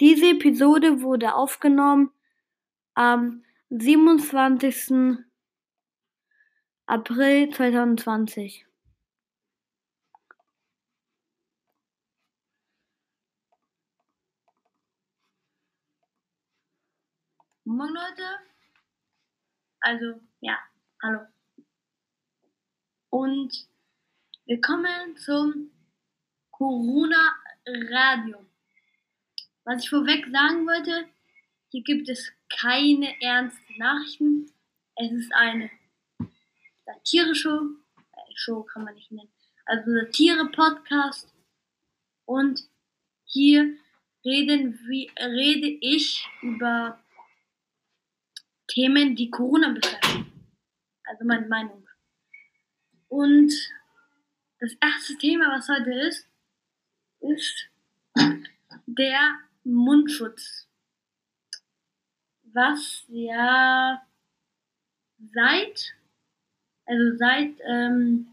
Diese Episode wurde aufgenommen am 27. April 2020. Moin Leute. Also, ja, hallo. Und willkommen zum Corona Radio. Was ich vorweg sagen wollte, hier gibt es keine ernsten Nachrichten. Es ist eine Satire-Show. Äh, Show kann man nicht nennen. Also Satire-Podcast. Und hier reden wie, rede ich über Themen, die Corona betreffen. Also meine Meinung. Und das erste Thema, was heute ist, ist der Mundschutz. Was ja seit, also seit ähm,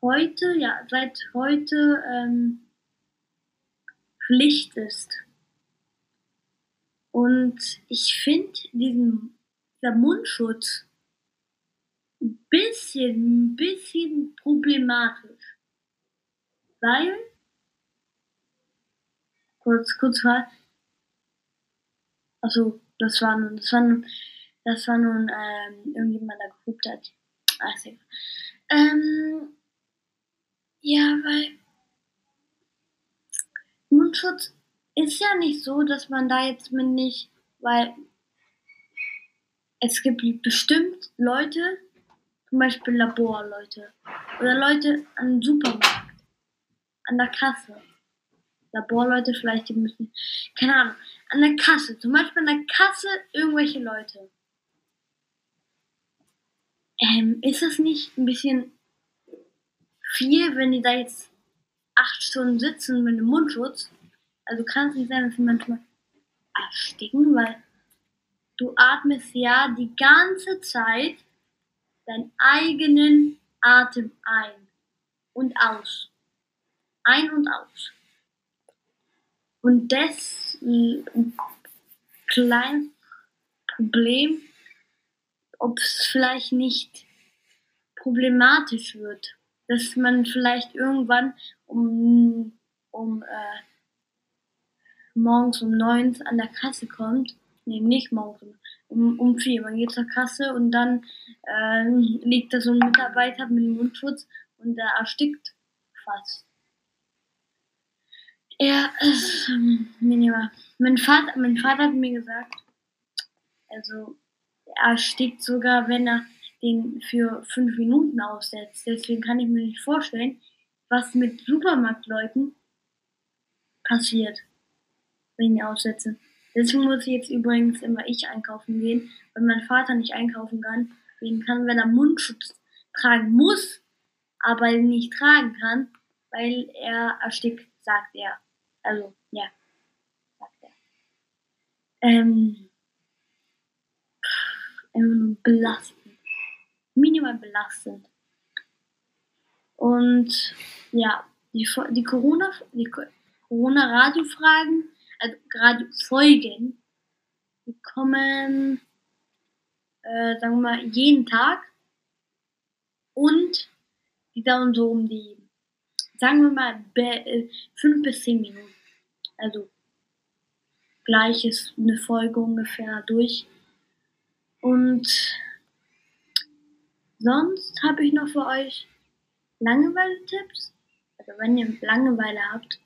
heute, ja, seit heute ähm, Pflicht ist. Und ich finde diesen dieser Mundschutz ein bisschen, ein bisschen problematisch. Weil kurz, kurz war. Also, das war nun, das war nun, das war nun, ähm, irgendjemand, der gehupt hat. Ach, ähm, ja, weil Mundschutz ist ja nicht so, dass man da jetzt mit nicht, weil es gibt bestimmt Leute, zum Beispiel Laborleute oder Leute am Supermarkt, an der Kasse Laborleute vielleicht, die müssen, keine Ahnung, an der Kasse, zum Beispiel an der Kasse irgendwelche Leute. Ähm, ist das nicht ein bisschen viel, wenn die da jetzt acht Stunden sitzen mit einem Mundschutz? Also kann es nicht sein, dass sie manchmal ersticken, weil du atmest ja die ganze Zeit deinen eigenen Atem ein und aus. Ein und aus. Und das kleine Problem, ob es vielleicht nicht problematisch wird, dass man vielleicht irgendwann um, um äh, morgens um neun an der Kasse kommt. Nee, nicht morgens, um, um vier. Man geht zur Kasse und dann äh, liegt da so ein Mitarbeiter mit dem Mundschutz und der erstickt fast. Ja, es ähm, minimal. Mein Vater, mein Vater hat mir gesagt, also er stickt sogar, wenn er den für fünf Minuten aussetzt. Deswegen kann ich mir nicht vorstellen, was mit Supermarktleuten passiert, wenn ich aussetze. Deswegen muss ich jetzt übrigens immer ich einkaufen gehen, weil mein Vater nicht einkaufen kann. Deswegen kann, wenn er Mundschutz tragen muss, aber nicht tragen kann, weil er erstickt, sagt er. Also, ja, sagt er. Ähm, einfach nur belastend. Minimal belastend. Und ja, die, die Corona, die Corona-Radio-Fragen, also Radio-Folgen, die kommen, äh, sagen wir mal, jeden Tag. Und die dauern so um die sagen wir mal, äh, fünf bis zehn Minuten. Also gleich ist eine Folge ungefähr durch. Und sonst habe ich noch für euch Langeweile-Tipps. Also wenn ihr Langeweile habt,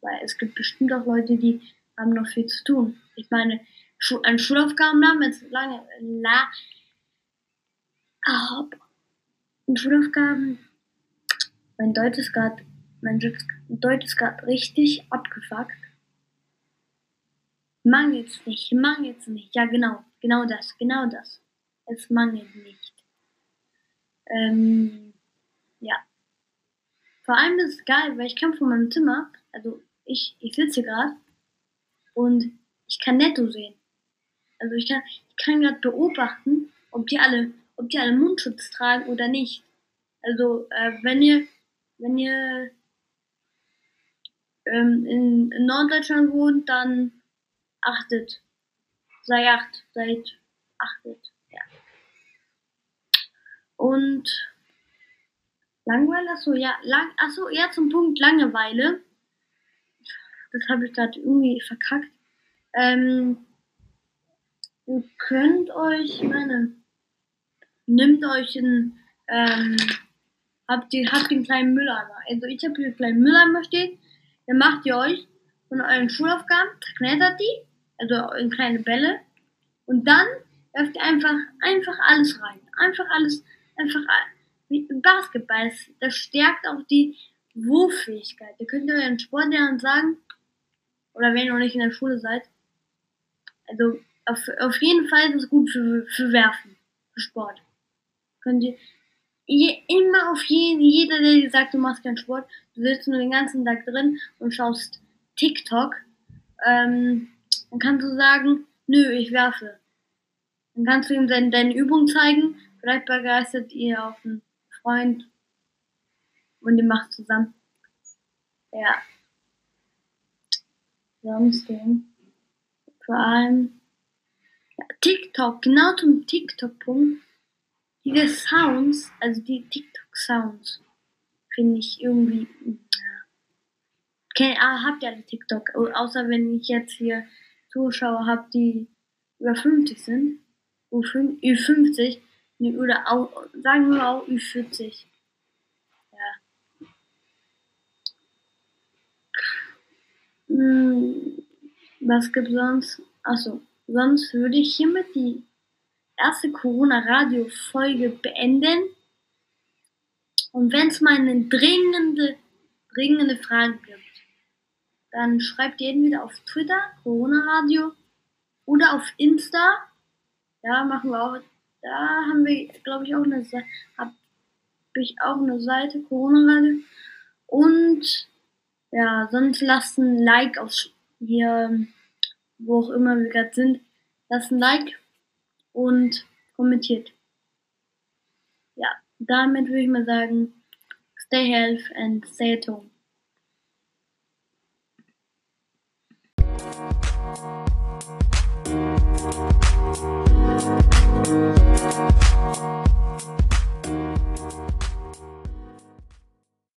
weil es gibt bestimmt auch Leute, die haben noch viel zu tun. Ich meine, an Schulaufgaben haben jetzt lange, la, Schulaufgaben mein Deutsch ist gerade mein Deutsch ist gerade richtig abgefuckt. Mangelt's nicht, mangelt's nicht. Ja, genau, genau das, genau das. Es mangelt nicht. Ähm, ja. Vor allem ist es geil, weil ich kann von meinem Zimmer, also ich, ich sitze gerade und ich kann netto sehen. Also ich kann, ich kann gerade beobachten, ob die alle, ob die alle Mundschutz tragen oder nicht. Also äh, wenn ihr wenn ihr ähm, in, in Norddeutschland wohnt, dann achtet. Sei acht, seid achtet, ja. Und Langeweile, achso, ja, lang, achso, ja, zum Punkt Langeweile. Das habe ich gerade irgendwie verkackt. Ähm, ihr könnt euch, meine, nimmt euch einen, ähm, habt ihr, habt den kleinen Mülleimer. Also ich habe hier einen kleinen Mülleimer stehen. Dann macht ihr euch von euren Schulaufgaben, zerknettert die, also in kleine Bälle. Und dann werft ihr einfach, einfach alles rein. Einfach alles, einfach wie Basketball. Das stärkt auch die Wurffähigkeit. Da könnt ihr euren Sportlehrern sagen, oder wenn ihr noch nicht in der Schule seid, also auf, auf jeden Fall ist es gut für, für Werfen, für Sport. Könnt ihr je, immer auf jeden, jeder, der dir sagt, du machst keinen Sport, du sitzt nur den ganzen Tag drin und schaust TikTok, ähm, dann kannst du sagen, nö, ich werfe. Dann kannst du ihm deine, deine Übung zeigen, vielleicht begeistert ihr auch einen Freund und ihr macht zusammen. Ja. Sonst denn? Vor allem ja, TikTok, genau zum TikTok-Punkt diese Sounds, also die TikTok-Sounds, finde ich irgendwie. Okay, ah, habt ihr alle TikTok? Außer wenn ich jetzt hier Zuschauer habe, die über 50 sind. Ü50. Oder auch, sagen wir auch Ü40. Ja. Hm, was gibt's sonst? Achso, sonst würde ich hiermit die erste Corona-Radio-Folge beenden. Und wenn es mal eine dringende, dringende Frage gibt, dann schreibt ihr entweder auf Twitter, Corona-Radio, oder auf Insta. Da machen wir auch, da haben wir, glaube ich, auch eine Seite, habe ich auch eine Seite, Corona-Radio. Und ja, sonst lasst ein Like auf hier, wo auch immer wir gerade sind. Lasst ein Like und kommentiert. Ja, damit würde ich mal sagen, stay healthy and stay at home.